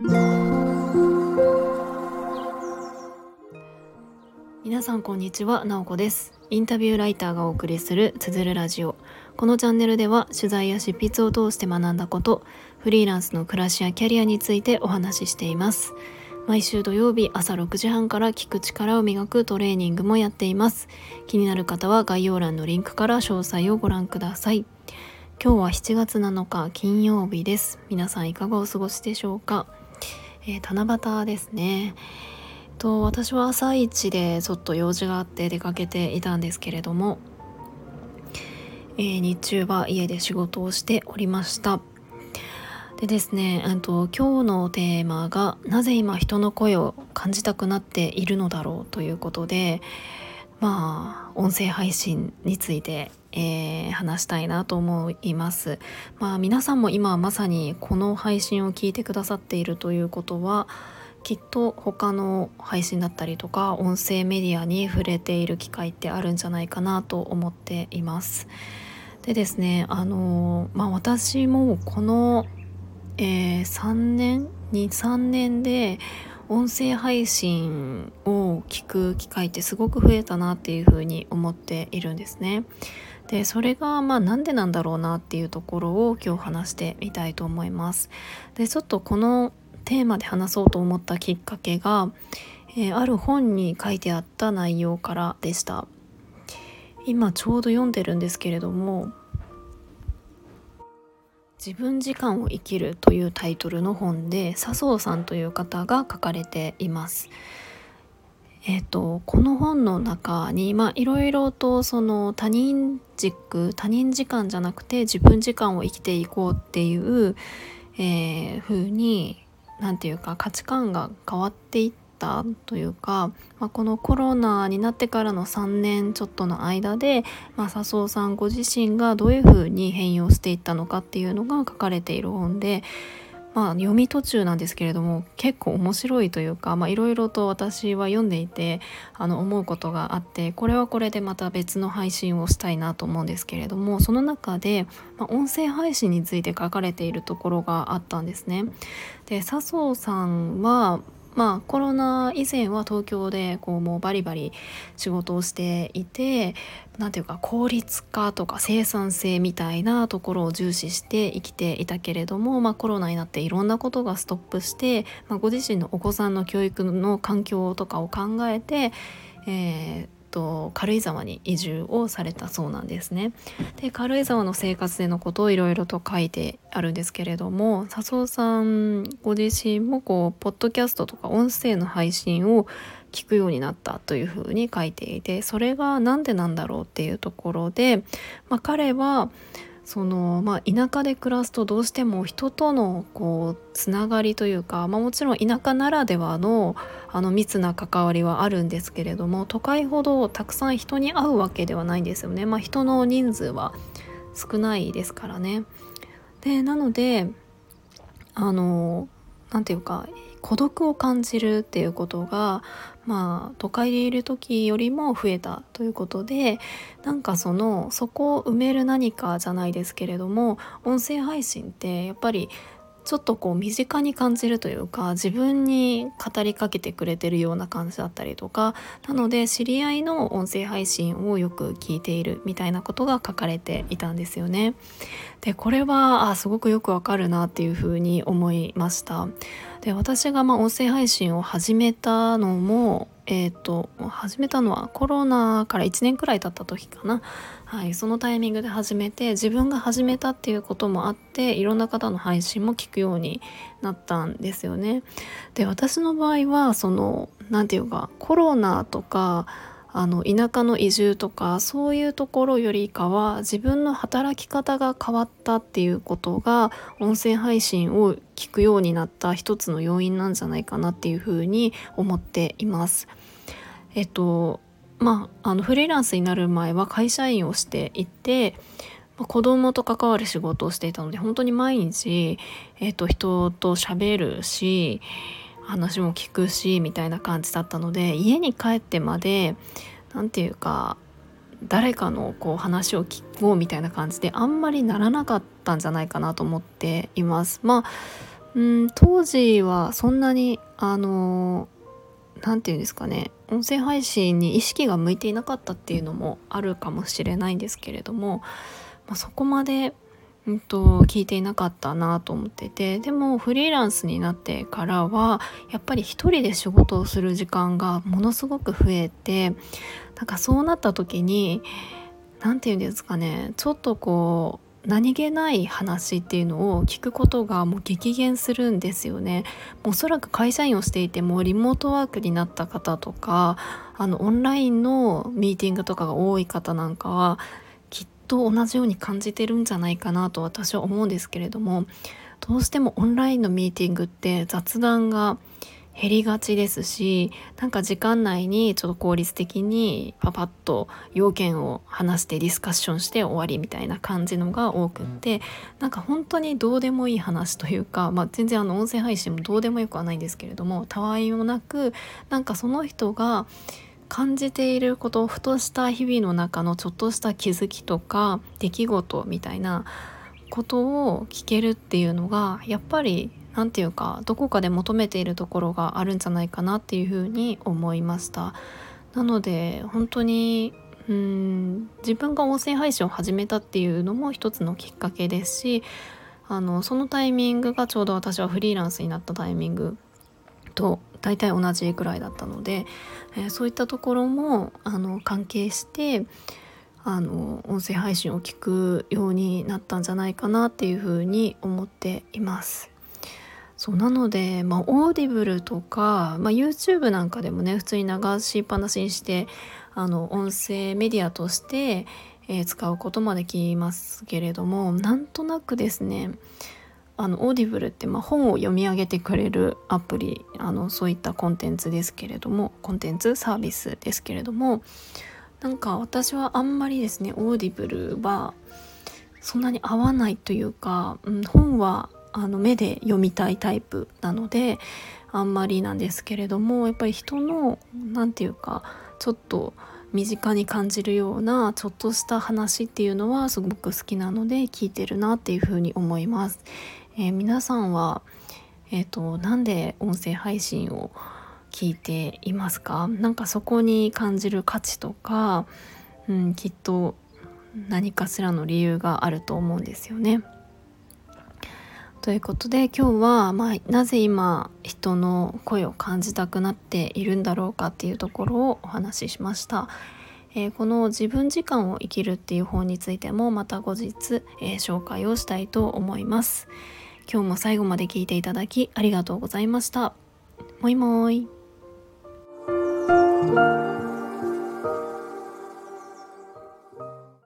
皆さんこんにちは、なおこです。インタビューライターがお送りするつづるラジオ。このチャンネルでは取材や執筆を通して学んだことフリーランスの暮らしやキャリアについてお話ししています。毎週土曜日朝6時半から聞く力を磨くトレーニングもやっています。気になる方は概要欄のリンクから詳細をご覧ください。今日は7月7日金曜日です。皆さんいかがお過ごしでしょうか、えー、七夕ですね。と私は朝一でちょっと用事があって出かけていたんですけれども、えー、日中は家で仕事をしておりました。でですね、えと、今日のテーマがなぜ今人の声を感じたくなっているのだろうということでまあ音声配信について、えー、話したいなと思います。まあ皆さんも今まさにこの配信を聞いてくださっているということはきっと他の配信だったりとか音声メディアに触れている機会ってあるんじゃないかなと思っています。でですねあのまあ私もこのえー、3年？23年で音声配信を聞く機会ってすごく増えたなっていうふうに思っているんですね。でそれがまあなんでなんだろうなっていうところを今日話してみたいと思います。でちょっとこのテーマで話そうと思ったきっかけが、えー、ある本に書いてあった内容からでした。今ちょうど読んでるんですけれども自分時間を生きるというタイトルの本で笹生さんという方が書かれています。えーと、この本の中にいろいろとその他人軸他人時間じゃなくて自分時間を生きていこうっていう、えー、風に何て言うか価値観が変わっていったというか、まあ、このコロナになってからの3年ちょっとの間で、まあ、笹生さんご自身がどういうふうに変容していったのかっていうのが書かれている本で、まあ、読み途中なんですけれども結構面白いというかいろいろと私は読んでいてあの思うことがあってこれはこれでまた別の配信をしたいなと思うんですけれどもその中で、まあ、音声配信について書かれているところがあったんですね。で笹生さんはまあコロナ以前は東京でこうもうバリバリ仕事をしていて何ていうか効率化とか生産性みたいなところを重視して生きていたけれども、まあ、コロナになっていろんなことがストップして、まあ、ご自身のお子さんの教育の環境とかを考えて、えーと軽井沢に移住をされたそうなんですね。で軽井沢の生活でのことをいろいろと書いてあるんですけれども笹生さんご自身もこうポッドキャストとか音声の配信を聞くようになったというふうに書いていてそれが何でなんだろうっていうところで、まあ、彼はそのまあ、田舎で暮らすとどうしても人とのこうつながりというか、まあ、もちろん田舎ならではのあの密な関わりはあるんですけれども都会ほどたくさん人に会うわけではないんですよね。まあ、人の人数は少ないですからね。でなのであの何て言うか孤独を感じるっていうことがまあ都会でいる時よりも増えたということでなんかそのそこを埋める何かじゃないですけれども音声配信ってやっぱりちょっとこう身近に感じるというか自分に語りかけてくれてるような感じだったりとかなので知り合いの音声配信をよく聞いているみたいなことが書かれていたんですよね。でこれはあすごくよくわかるなっていうふうに思いました。で私がま音声配信を始めたのもえっ、ー、と始めたのはコロナから1年くらい経った時かな、はい、そのタイミングで始めて自分が始めたっていうこともあっていろんな方の配信も聞くようになったんですよね。で私の場合はその何て言うかコロナとかあの田舎の移住とかそういうところよりかは自分の働き方が変わったっていうことが音声配信を聞くようになった一つの要因なんじゃないかなっていうふうに思っています。えっとまあ、あのフリーランスになる前は会社員をしていて子供と関わる仕事をしていたので本当に毎日、えっと、人と喋るし話も聞くしみたいな感じだったので家に帰ってまで何て言うか誰かのこう話を聞こうみたいな感じであんまりならなかったんじゃないかなと思っています。まあうん当時はそんなにあの何て言うんですかね音声配信に意識が向いていなかったっていうのもあるかもしれないんですけれども、まあ、そこまで、うんと、聞いていなかったなと思っててでもフリーランスになってからはやっぱり一人で仕事をする時間がものすごく増えてなんかそうなった時に何て言うんですかねちょっとこう何気ない話っていうのを聞くことがもう激減するんですよね。おそらく会社員をしていてもリモートワークになった方とかあのオンラインのミーティングとかが多い方なんかはと同じように感じてるんじゃないかなと私は思うんですけれどもどうしてもオンラインのミーティングって雑談が減りがちですしなんか時間内にちょっと効率的にパパッと要件を話してディスカッションして終わりみたいな感じのが多くってなんか本当にどうでもいい話というか、まあ、全然あの音声配信もどうでもよくはないんですけれどもたわいもなくなんかその人が感じていることふとした日々の中のちょっとした気づきとか出来事みたいなことを聞けるっていうのがやっぱり何て言うかどこかで求めているところがあるんじゃないかなっていうふうに思いました。なので本当にうん自分が音声配信を始めたっていうのも一つのきっかけですしあのそのタイミングがちょうど私はフリーランスになったタイミングと大体同じくらいだったので、えー、そういったところもあの関係してあの音声配信を聞くようになったんじゃないかなっていうふうに思っています。そうなので、まあ、 Audible とか、まあ、YouTube なんかでもね普通に流しっぱなしにしてあの音声メディアとして、えー、使うこともできますけれどもなんとなくですねあの Audible って、まあ、本を読み上げてくれるアプリあのそういったコンテンツですけれどもコンテンツサービスですけれどもなんか私はあんまりですね Audible はそんなに合わないというか、うん、本はあの目で読みたいタイプなのであんまりなんですけれどもやっぱり人の何て言うかちょっと身近に感じるようなちょっとした話っていうのはすごく好きなので聞いてるなっていうふうに思います。えー、皆さんは、えーと、なんで音声配信を聞いていますか？なんかそこに感じる価値とか、うん、きっと何かしらの理由があると思うんですよね。ということで今日は、まあ、なぜ今人の声を感じたくなっているんだろうかっていうところをお話ししました。えー、この自分時間を生きるっていう本についてもまた後日、えー、紹介をしたいと思います。今日も最後まで聞いていただきありがとうございました。もいもーい。